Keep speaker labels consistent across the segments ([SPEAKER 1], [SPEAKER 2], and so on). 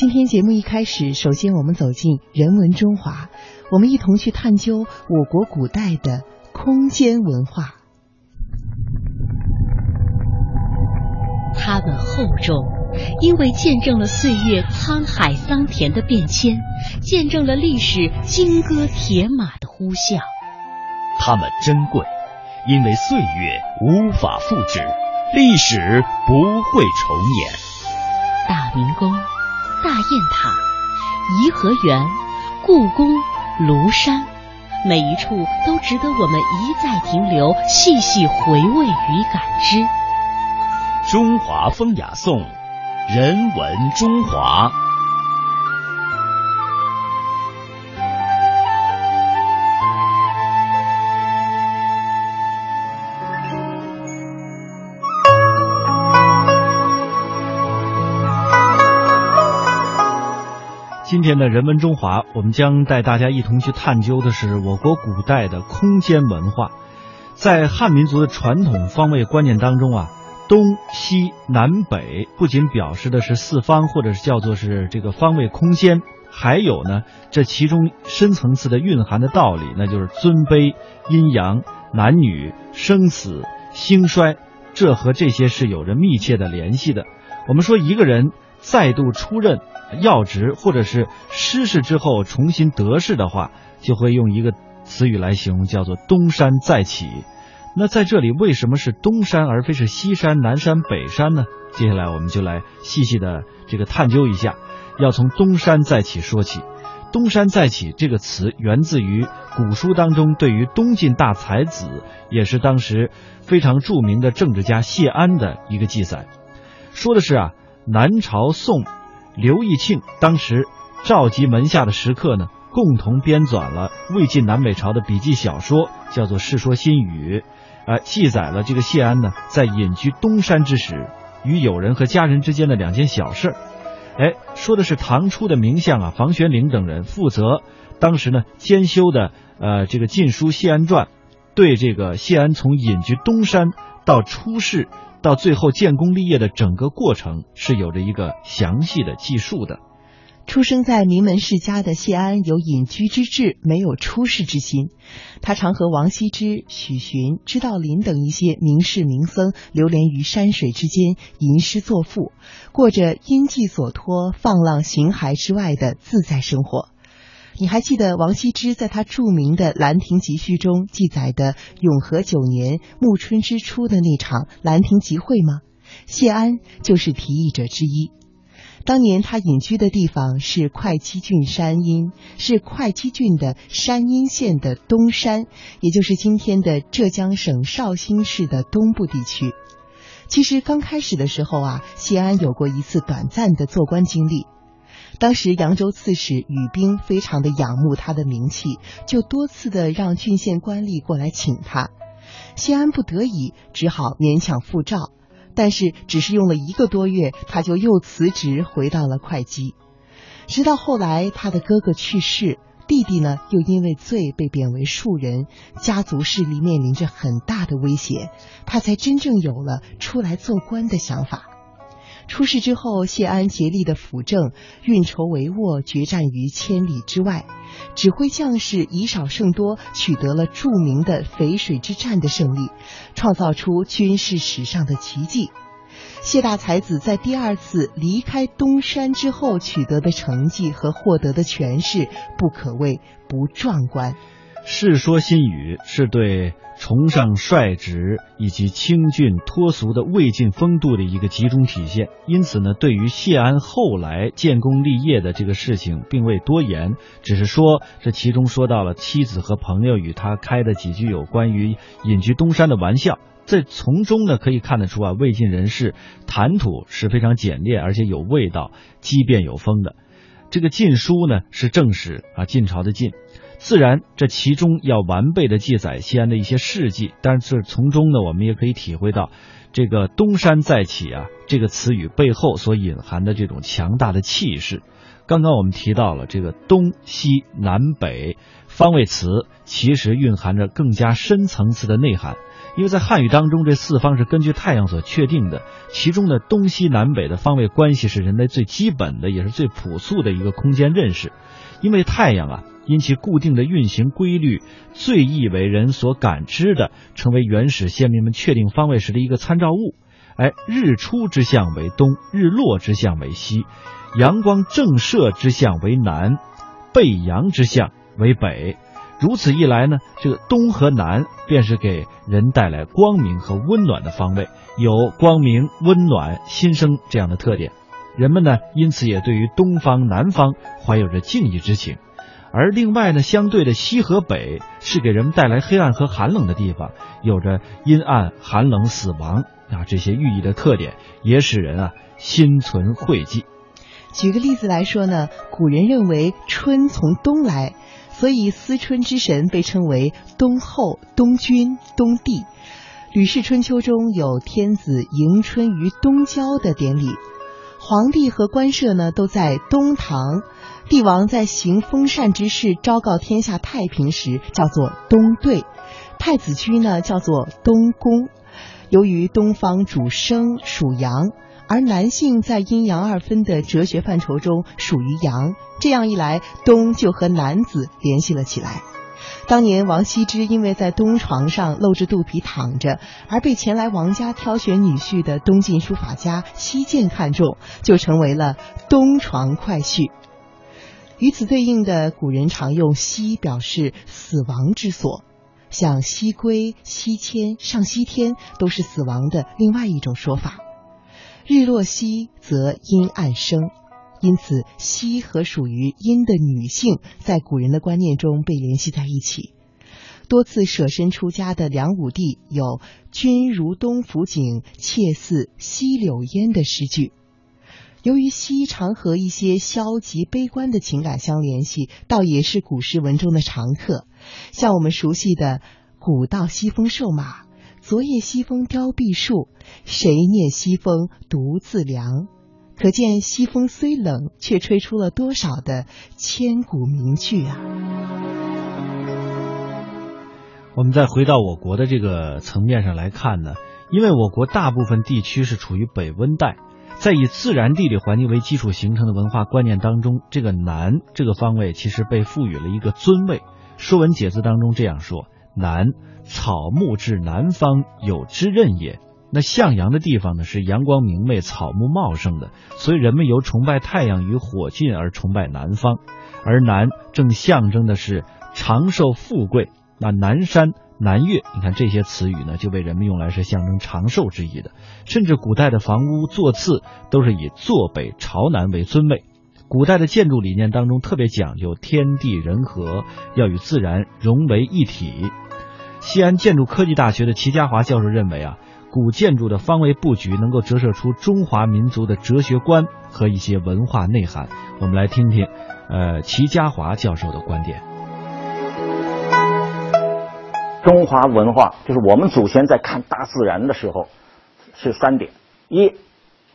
[SPEAKER 1] 今天节目一开始，首先我们走进人文中华，我们一同去探究我国古代的空间文化。
[SPEAKER 2] 它们厚重，因为见证了岁月沧海桑田的变迁，见证了历史金戈铁马的呼啸。
[SPEAKER 3] 它们珍贵，因为岁月无法复制，历史不会重演。
[SPEAKER 2] 大明宫。大雁塔、颐和园、故宫、庐山，每一处都值得我们一再停留、细细回味与感知。
[SPEAKER 3] 中华风雅颂，人文中华。
[SPEAKER 4] 今天的人文中华，我们将带大家一同去探究的是我国古代的空间文化。在汉民族的传统方位观念当中啊，东西南北不仅表示的是四方，或者是叫做是这个方位空间，还有呢这其中深层次的蕴含的道理，那就是尊卑、阴阳、男女、生死、兴衰，这和这些是有着密切的联系的。我们说一个人再度出任。要职或者是失势之后重新得势的话，就会用一个词语来形容，叫做东山再起。那在这里为什么是东山而非是西山、南山、北山呢？接下来我们就来细细的这个探究一下。要从东山再起说起。东山再起这个词源自于古书当中对于东晋大才子，也是当时非常著名的政治家谢安的一个记载，说的是啊，南朝宋。刘义庆当时召集门下的食客呢，共同编纂了魏晋南北朝的笔记小说，叫做《世说新语》，呃，记载了这个谢安呢在隐居东山之时，与友人和家人之间的两件小事。哎，说的是唐初的名相啊，房玄龄等人负责当时呢兼修的呃这个晋书《谢安传》，对这个谢安从隐居东山到出仕。到最后建功立业的整个过程是有着一个详细的记述的。
[SPEAKER 1] 出生在名门世家的谢安有隐居之志，没有出世之心。他常和王羲之、许询、知道林等一些名士名僧流连于山水之间，吟诗作赋，过着因寄所托、放浪形骸之外的自在生活。你还记得王羲之在他著名的《兰亭集序》中记载的永和九年暮春之初的那场兰亭集会吗？谢安就是提议者之一。当年他隐居的地方是会稽郡山阴，是会稽郡的山阴县的东山，也就是今天的浙江省绍兴市的东部地区。其实刚开始的时候啊，谢安有过一次短暂的做官经历。当时扬州刺史宇彬非常的仰慕他的名气，就多次的让郡县官吏过来请他。谢安不得已，只好勉强复召。但是只是用了一个多月，他就又辞职回到了会稽。直到后来他的哥哥去世，弟弟呢又因为罪被贬为庶人，家族势力面临着很大的威胁，他才真正有了出来做官的想法。出事之后，谢安竭力的辅政，运筹帷幄，决战于千里之外，指挥将士以少胜多，取得了著名的淝水之战的胜利，创造出军事史上的奇迹。谢大才子在第二次离开东山之后取得的成绩和获得的权势，不可谓不壮观。
[SPEAKER 4] 《世说新语》是对崇尚率直以及清俊脱俗的魏晋风度的一个集中体现，因此呢，对于谢安后来建功立业的这个事情，并未多言，只是说这其中说到了妻子和朋友与他开的几句有关于隐居东山的玩笑，在从中呢可以看得出啊，魏晋人士谈吐是非常简练，而且有味道，机变有风的。这个《晋书》呢是正史啊，晋朝的晋。自然，这其中要完备的记载西安的一些事迹，但是从中呢，我们也可以体会到，这个东山再起啊，这个词语背后所隐含的这种强大的气势。刚刚我们提到了这个东西南北方位词，其实蕴含着更加深层次的内涵。因为在汉语当中，这四方是根据太阳所确定的，其中的东西南北的方位关系是人类最基本的，也是最朴素的一个空间认识。因为太阳啊，因其固定的运行规律，最易为人所感知的，成为原始先民们确定方位时的一个参照物。哎，日出之象为东，日落之象为西，阳光正射之象为南，背阳之象为北。如此一来呢，这个东和南便是给人带来光明和温暖的方位，有光明、温暖、新生这样的特点。人们呢，因此也对于东方、南方怀有着敬意之情。而另外呢，相对的西和北是给人们带来黑暗和寒冷的地方，有着阴暗、寒冷、死亡啊这些寓意的特点，也使人啊心存讳忌。
[SPEAKER 1] 举个例子来说呢，古人认为春从东来。所以，思春之神被称为东后、东君、东帝。《吕氏春秋》中有天子迎春于东郊的典礼，皇帝和官舍呢都在东堂，帝王在行封禅之事、昭告天下太平时叫做东对，太子居呢叫做东宫。由于东方主生属阳。而男性在阴阳二分的哲学范畴中属于阳，这样一来，东就和男子联系了起来。当年王羲之因为在东床上露着肚皮躺着，而被前来王家挑选女婿的东晋书法家西涧看中，就成为了东床快婿。与此对应的，古人常用西表示死亡之所，像西归、西迁、上西天，都是死亡的另外一种说法。日落西则阴暗生，因此西和属于阴的女性在古人的观念中被联系在一起。多次舍身出家的梁武帝有“君如东府景，妾似西柳烟”的诗句。由于西常和一些消极悲观的情感相联系，倒也是古诗文中的常客。像我们熟悉的“古道西风瘦马”。昨夜西风凋碧树，谁念西风独自凉？可见西风虽冷，却吹出了多少的千古名句啊！
[SPEAKER 4] 我们再回到我国的这个层面上来看呢，因为我国大部分地区是处于北温带，在以自然地理环境为基础形成的文化观念当中，这个南这个方位其实被赋予了一个尊位。《说文解字》当中这样说：“南。”草木至南方有之任也。那向阳的地方呢，是阳光明媚、草木茂盛的，所以人们由崇拜太阳与火劲而崇拜南方。而南正象征的是长寿富贵。那南山、南岳，你看这些词语呢，就被人们用来是象征长寿之意的。甚至古代的房屋座次都是以坐北朝南为尊位。古代的建筑理念当中特别讲究天地人和，要与自然融为一体。西安建筑科技大学的齐家华教授认为啊，古建筑的方位布局能够折射出中华民族的哲学观和一些文化内涵。我们来听听，呃，齐家华教授的观点。
[SPEAKER 5] 中华文化就是我们祖先在看大自然的时候是三点：一，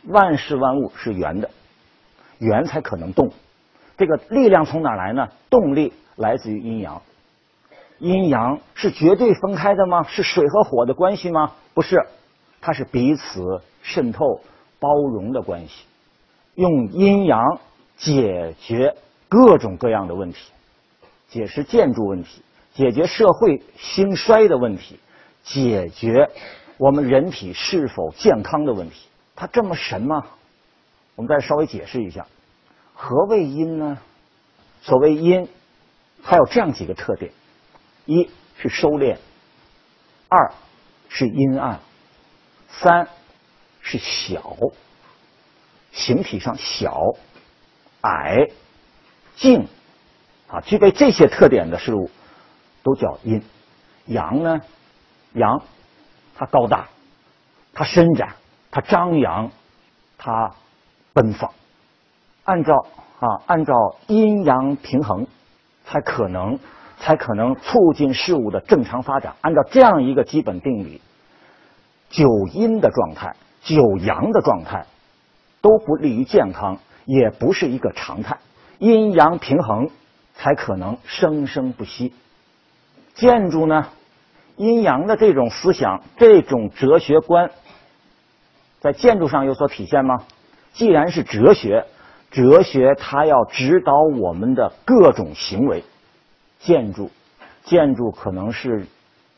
[SPEAKER 5] 万事万物是圆的，圆才可能动。这个力量从哪来呢？动力来自于阴阳。阴阳是绝对分开的吗？是水和火的关系吗？不是，它是彼此渗透、包容的关系。用阴阳解决各种各样的问题，解释建筑问题，解决社会兴衰的问题，解决我们人体是否健康的问题。它这么神吗？我们再稍微解释一下，何谓阴呢？所谓阴，它有这样几个特点。一是收敛，二是阴暗，三是小，形体上小、矮、静，啊，具备这些特点的事物都叫阴。阳呢，阳它高大，它伸展，它张扬，它奔放。按照啊，按照阴阳平衡，才可能。才可能促进事物的正常发展。按照这样一个基本定理，九阴的状态、九阳的状态都不利于健康，也不是一个常态。阴阳平衡才可能生生不息。建筑呢，阴阳的这种思想、这种哲学观，在建筑上有所体现吗？既然是哲学，哲学它要指导我们的各种行为。建筑，建筑可能是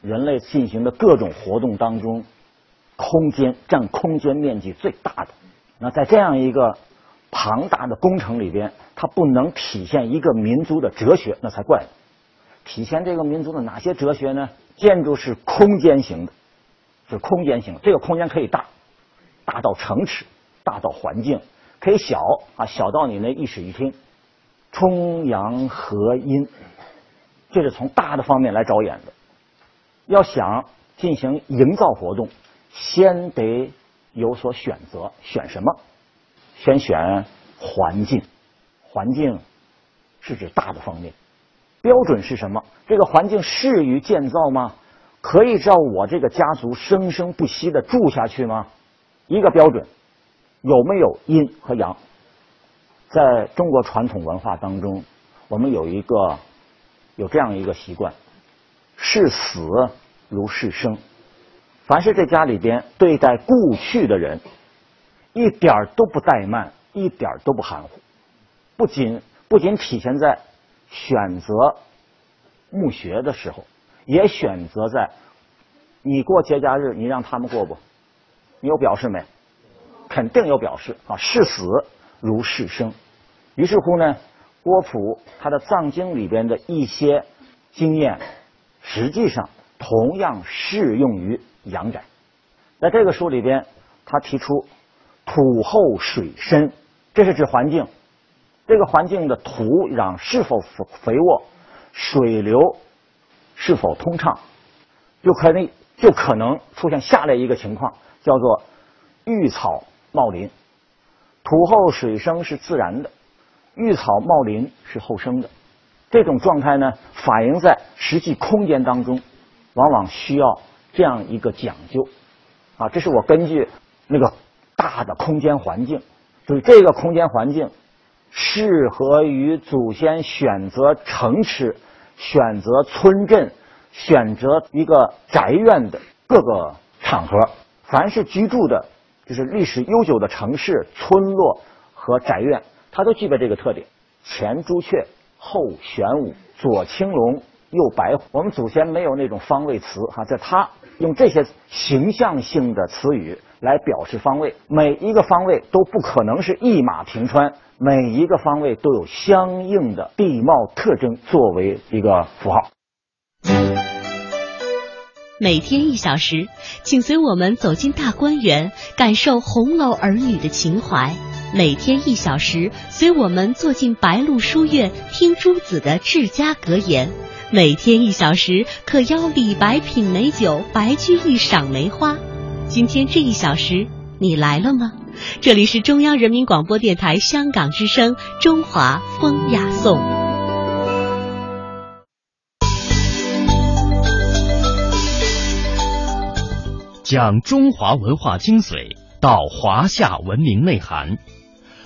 [SPEAKER 5] 人类进行的各种活动当中，空间占空间面积最大的。那在这样一个庞大的工程里边，它不能体现一个民族的哲学，那才怪。体现这个民族的哪些哲学呢？建筑是空间型的，是空间型。这个空间可以大，大到城池，大到环境；可以小啊，小到你那一室一厅。冲阳合阴，这是从大的方面来着眼的。要想进行营造活动，先得有所选择。选什么？先选环境。环境是指大的方面。标准是什么？这个环境适于建造吗？可以照我这个家族生生不息的住下去吗？一个标准，有没有阴和阳？在中国传统文化当中，我们有一个有这样一个习惯：视死如视生。凡是这家里边对待故去的人，一点都不怠慢，一点都不含糊。不仅不仅体现在。选择墓穴的时候，也选择在你过节假日，你让他们过不？你有表示没？肯定有表示啊！视死如视生。于是乎呢，郭璞他的藏经里边的一些经验，实际上同样适用于阳宅。在这个书里边，他提出土厚水深，这是指环境。这个环境的土壤是否肥沃，水流是否通畅，就可能就可能出现下列一个情况，叫做育草茂林。土厚水生是自然的，育草茂林是后生的。这种状态呢，反映在实际空间当中，往往需要这样一个讲究啊。这是我根据那个大的空间环境，就是这个空间环境。适合于祖先选择城池、选择村镇、选择一个宅院的各个场合。凡是居住的，就是历史悠久的城市、村落和宅院，它都具备这个特点：前朱雀，后玄武，左青龙，右白虎。我们祖先没有那种方位词哈，在他用这些形象性的词语来表示方位。每一个方位都不可能是一马平川。每一个方位都有相应的地貌特征作为一个符号。
[SPEAKER 2] 每天一小时，请随我们走进大观园，感受红楼儿女的情怀；每天一小时，随我们坐进白鹿书院，听朱子的治家格言；每天一小时，可邀李白品美酒，白居易赏梅花。今天这一小时，你来了吗？这里是中央人民广播电台香港之声《中华风雅颂》，
[SPEAKER 3] 讲中华文化精髓，到华夏文明内涵，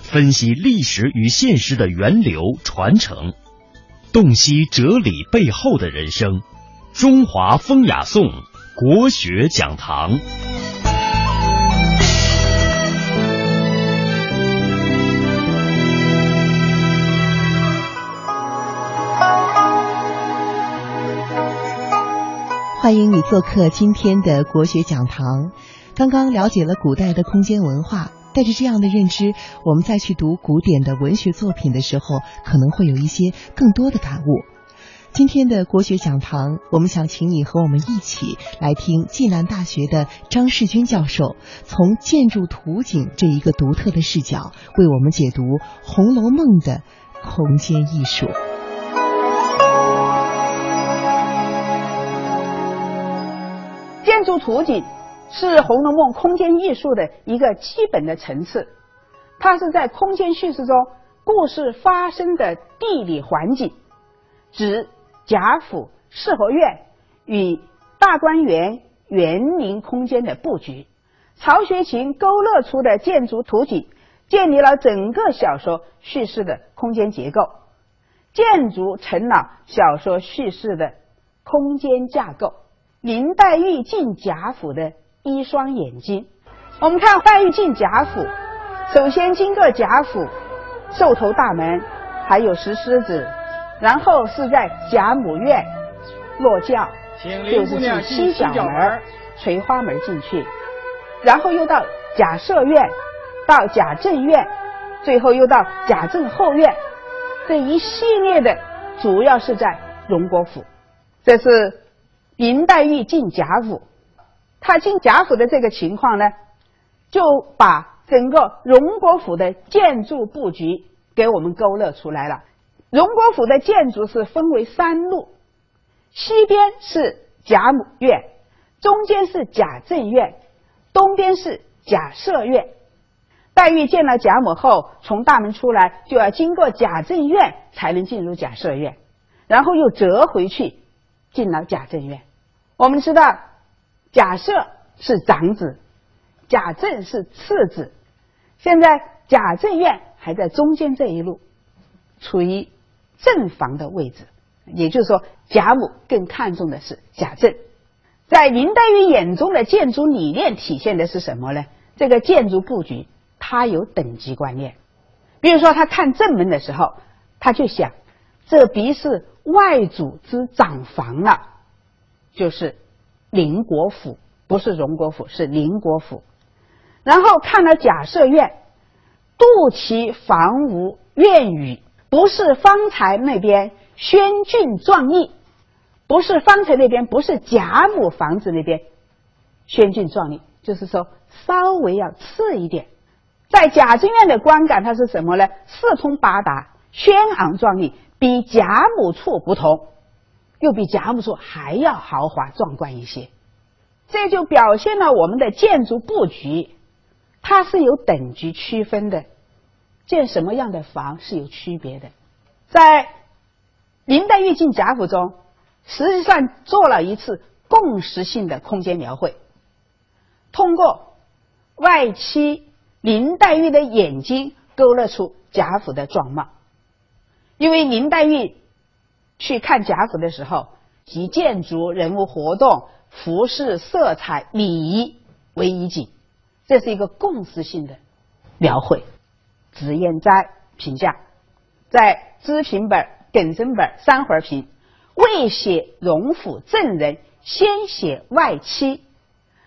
[SPEAKER 3] 分析历史与现实的源流传承，洞悉哲理背后的人生。中华风雅颂国学讲堂。
[SPEAKER 1] 欢迎你做客今天的国学讲堂。刚刚了解了古代的空间文化，带着这样的认知，我们再去读古典的文学作品的时候，可能会有一些更多的感悟。今天的国学讲堂，我们想请你和我们一起来听暨南大学的张世军教授，从建筑图景这一个独特的视角，为我们解读《红楼梦》的空间艺术。
[SPEAKER 6] 图景是《红楼梦》空间艺术的一个基本的层次，它是在空间叙事中故事发生的地理环境，指贾府四合院与大观园园林空间的布局。曹雪芹勾勒出的建筑图景，建立了整个小说叙事的空间结构，建筑成了小说叙事的空间架构。林黛玉进贾府的一双眼睛。我们看黛玉进贾府，首先经过贾府寿头大门，还有石狮子，然后是在贾母院落轿，就是进西角门、垂花门进去，然后又到贾赦院，到贾政院，最后又到贾政后院，这一系列的主要是在荣国府。这是林黛玉进贾府，她进贾府的这个情况呢，就把整个荣国府的建筑布局给我们勾勒出来了。荣国府的建筑是分为三路，西边是贾母院，中间是贾政院，东边是贾赦院。黛玉见了贾母后，从大门出来就要经过贾政院才能进入贾赦院，然后又折回去。进了贾政院，我们知道贾赦是长子，贾政是次子。现在贾政院还在中间这一路，处于正房的位置，也就是说，贾母更看重的是贾政。在林黛玉眼中的建筑理念体现的是什么呢？这个建筑布局，它有等级观念。比如说，他看正门的时候，他就想，这必是。外祖之长房了，就是宁国府，不是荣国府，是宁国府。然后看了贾赦院，杜其房屋院宇，不是方才那边轩峻壮丽，不是方才那边，不是贾母房子那边轩峻壮丽，就是说稍微要次一点。在贾政院的观感，它是什么呢？四通八达，轩昂壮丽。比贾母处不同，又比贾母处还要豪华壮观一些，这就表现了我们的建筑布局，它是有等级区分的，建什么样的房是有区别的。在林黛玉进贾府中，实际上做了一次共识性的空间描绘，通过外戚林黛玉的眼睛勾勒出贾府的状貌。因为林黛玉去看贾府的时候，以建筑、人物活动、服饰、色彩、礼仪为依景，这是一个共识性的描绘。脂砚斋评价，在知评本、耿生本三回评，未写荣府正人，先写外戚，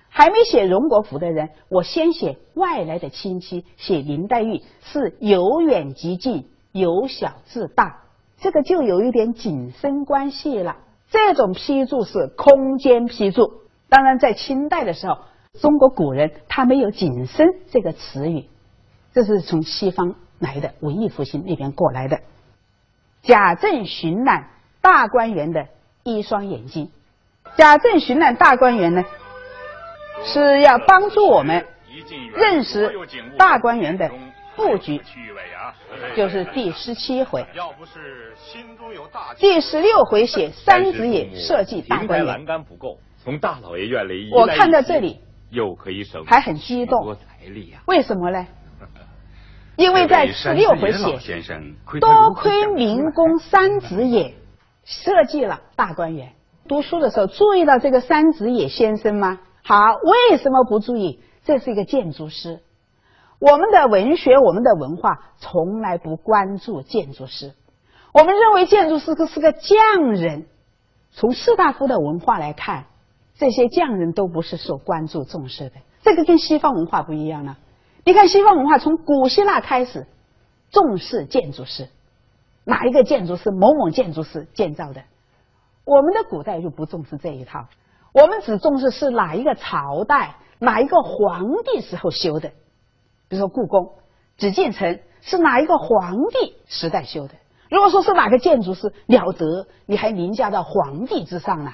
[SPEAKER 6] 还没写荣国府的人，我先写外来的亲戚，写林黛玉是由远及近。由小至大，这个就有一点紧身关系了。这种批注是空间批注。当然，在清代的时候，中国古人他没有“紧身”这个词语，这是从西方来的，文艺复兴那边过来的。贾政巡览大观园的一双眼睛，贾政巡览大观园呢，是要帮助我们认识大观园的布局。就是第十七回，要不是心中有大第十六回写三子野设计大观园。
[SPEAKER 7] 栏杆不够，从大老爷院里
[SPEAKER 6] 我看到这里
[SPEAKER 7] 又可以省
[SPEAKER 6] 还很激动。
[SPEAKER 7] 多财力呀！
[SPEAKER 6] 为什么呢？因为在十六回写，多亏民工三子野设计了大观园。读书的时候注意到这个三子野先生吗？好，为什么不注意？这是一个建筑师。我们的文学，我们的文化从来不关注建筑师。我们认为建筑师是个匠人。从士大夫的文化来看，这些匠人都不是受关注重视的。这个跟西方文化不一样了。你看西方文化从古希腊开始重视建筑师，哪一个建筑师某某建筑师建造的？我们的古代就不重视这一套，我们只重视是哪一个朝代、哪一个皇帝时候修的。比如说故宫、紫禁城是哪一个皇帝时代修的？如果说是哪个建筑师了得，你还凌驾到皇帝之上呢？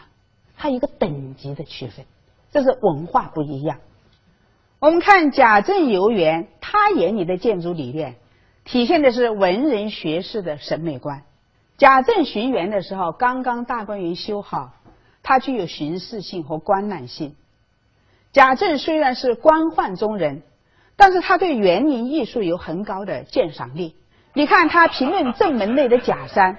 [SPEAKER 6] 它一个等级的区分，这是文化不一样。我们看贾政游园，他眼里的建筑理念，体现的是文人学士的审美观。贾政巡园的时候，刚刚大观园修好，它具有巡视性和观览性。贾政虽然是官宦中人。但是他对园林艺术有很高的鉴赏力。你看他评论正门内的假山，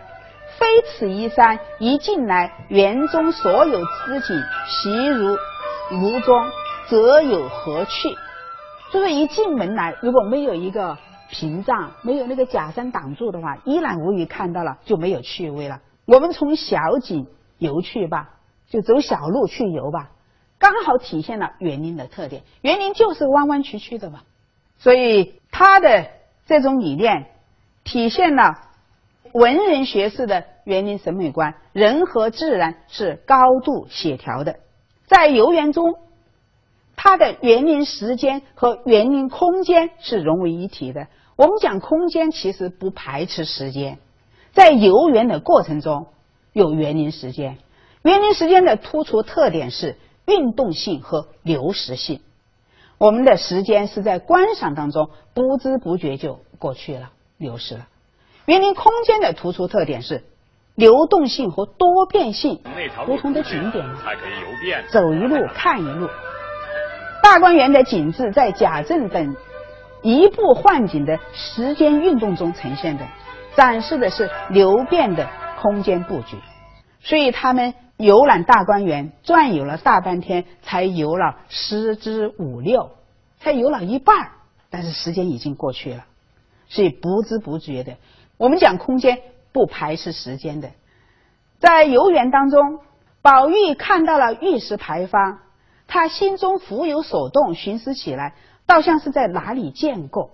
[SPEAKER 6] 非此一山，一进来，园中所有之景，习如炉中，则有何趣？就是一进门来，如果没有一个屏障，没有那个假山挡住的话，一览无余，看到了就没有趣味了。我们从小景游去吧，就走小路去游吧，刚好体现了园林的特点。园林就是弯弯曲曲的嘛，所以他的这种理念体现了文人学士的园林审美观，人和自然是高度协调的。在游园中，它的园林时间和园林空间是融为一体的。我们讲空间，其实不排斥时间。在游园的过程中，有园林时间。园林时间的突出特点是运动性和流逝性。我们的时间是在观赏当中不知不觉就过去了，流失了。园林空间的突出特点是流动性和多变性。不同的景点
[SPEAKER 7] 才可以游遍，
[SPEAKER 6] 走一路看一路。大观园的景致在贾政等移步换景的时间运动中呈现的。展示的是流变的空间布局，所以他们游览大观园转悠了大半天，才游了十之五六，才游了一半但是时间已经过去了，所以不知不觉的。我们讲空间不排斥时间的，在游园当中，宝玉看到了玉石牌坊，他心中浮有所动，寻思起来，倒像是在哪里见过，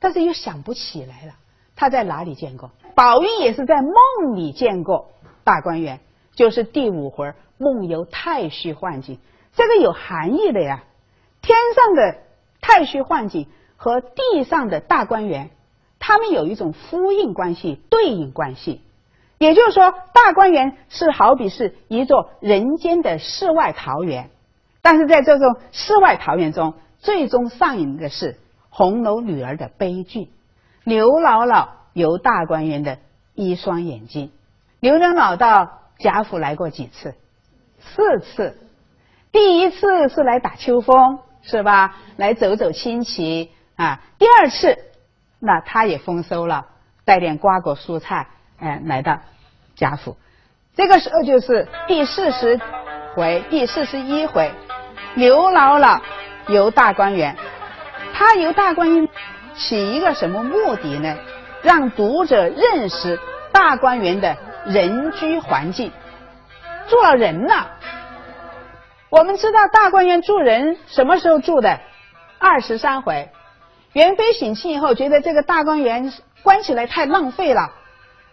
[SPEAKER 6] 但是又想不起来了。他在哪里见过？宝玉也是在梦里见过大观园，就是第五回梦游太虚幻境，这个有含义的呀。天上的太虚幻境和地上的大观园，它们有一种呼应关系、对应关系。也就是说，大观园是好比是一座人间的世外桃源，但是在这种世外桃源中，最终上演的是红楼女儿的悲剧。刘姥姥由大观园的一双眼睛。刘姥姥到贾府来过几次？四次。第一次是来打秋风，是吧？来走走亲戚啊。第二次，那他也丰收了，带点瓜果蔬菜，哎，来到贾府。这个时候就是第四十回、第四十一回，刘姥姥游大观园。她游大观园。起一个什么目的呢？让读者认识大观园的人居环境，住了人了。我们知道大观园住人什么时候住的？二十三回，元妃省亲以后，觉得这个大观园关起来太浪费了，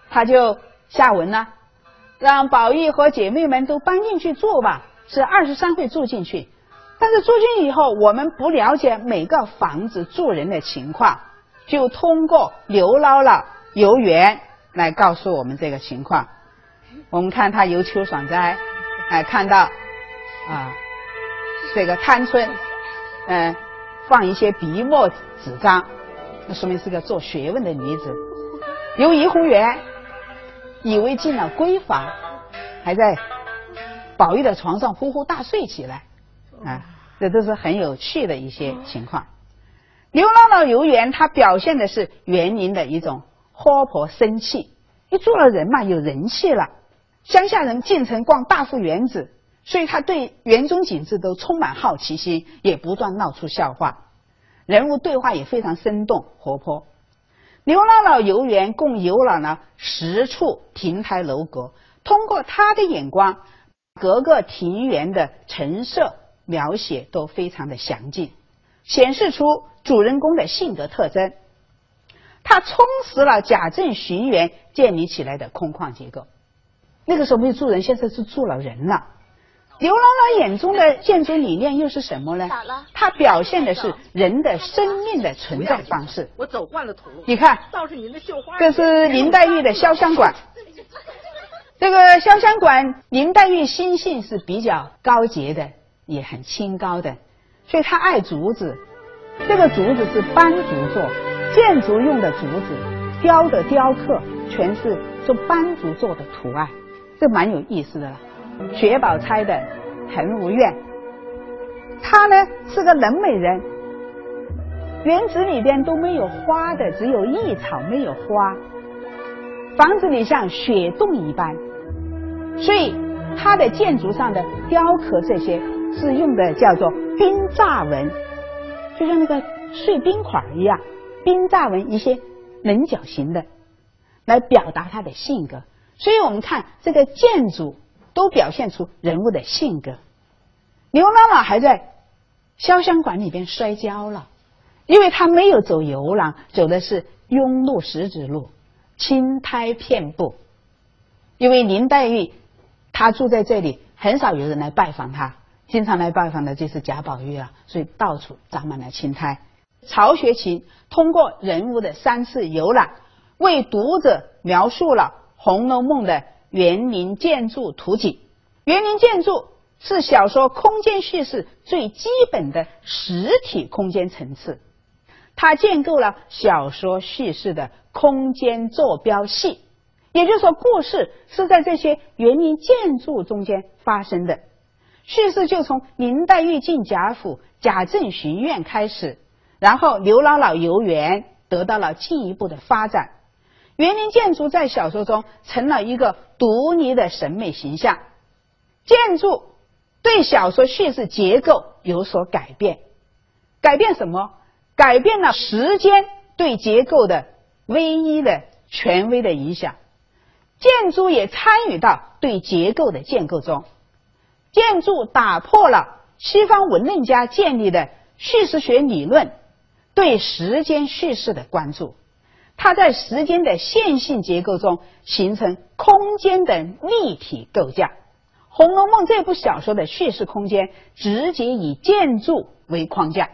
[SPEAKER 6] 他就下文呢，让宝玉和姐妹们都搬进去住吧。是二十三回住进去。但是住进以后，我们不了解每个房子住人的情况，就通过刘姥姥游园来告诉我们这个情况。我们看他游秋爽斋，哎，看到啊，这个探春，嗯，放一些笔墨纸张，那说明是个做学问的女子。游怡红园，以为进了闺房，还在宝玉的床上呼呼大睡起来。啊，这都是很有趣的一些情况。刘姥姥游园，它表现的是园林的一种活泼生气。一住了人嘛，有人气了。乡下人进城逛大户园子，所以他对园中景致都充满好奇心，也不断闹出笑话。人物对话也非常生动活泼。刘姥姥游园共游览了十处亭台楼阁，通过他的眼光，各个庭园的陈设。描写都非常的详尽，显示出主人公的性格特征。它充实了贾政巡园建立起来的空旷结构。那个时候没有住人，现在是住了人了。刘姥姥眼中的建筑理念又是什么呢？它表现的是人的生命的存在方式。
[SPEAKER 8] 我走惯了土路。
[SPEAKER 6] 你看，
[SPEAKER 8] 倒是您的绣花。
[SPEAKER 6] 这是林黛玉的潇湘馆。这个潇湘馆，林黛玉心性是比较高洁的。也很清高的，所以她爱竹子。这个竹子是斑竹做，建筑用的竹子，雕的雕刻全是做斑竹做的图案，这蛮有意思的了。薛宝钗的恒芜苑，她呢是个冷美人，园子里边都没有花的，只有异草没有花。房子里像雪洞一般，所以它的建筑上的雕刻这些是用的叫做冰栅纹，就像那个碎冰块一样，冰栅纹一些棱角形的，来表达他的性格。所以我们看这个建筑都表现出人物的性格。刘姥姥还在潇湘馆里边摔跤了，因为他没有走游廊，走的是庸路石子路。青苔遍布，因为林黛玉她住在这里，很少有人来拜访她，经常来拜访的就是贾宝玉啊，所以到处长满了青苔。曹雪芹通过人物的三次游览，为读者描述了《红楼梦》的园林建筑图景。园林建筑是小说空间叙事最基本的实体空间层次。它建构了小说叙事的空间坐标系，也就是说，故事是在这些园林建筑中间发生的。叙事就从林黛玉进贾府、贾政巡院开始，然后刘姥姥游园得到了进一步的发展。园林建筑在小说中成了一个独立的审美形象。建筑对小说叙事结构有所改变，改变什么？改变了时间对结构的唯一的权威的影响，建筑也参与到对结构的建构中。建筑打破了西方文论家建立的叙事学理论对时间叙事的关注，它在时间的线性结构中形成空间的立体构架。《红楼梦》这部小说的叙事空间直接以建筑为框架。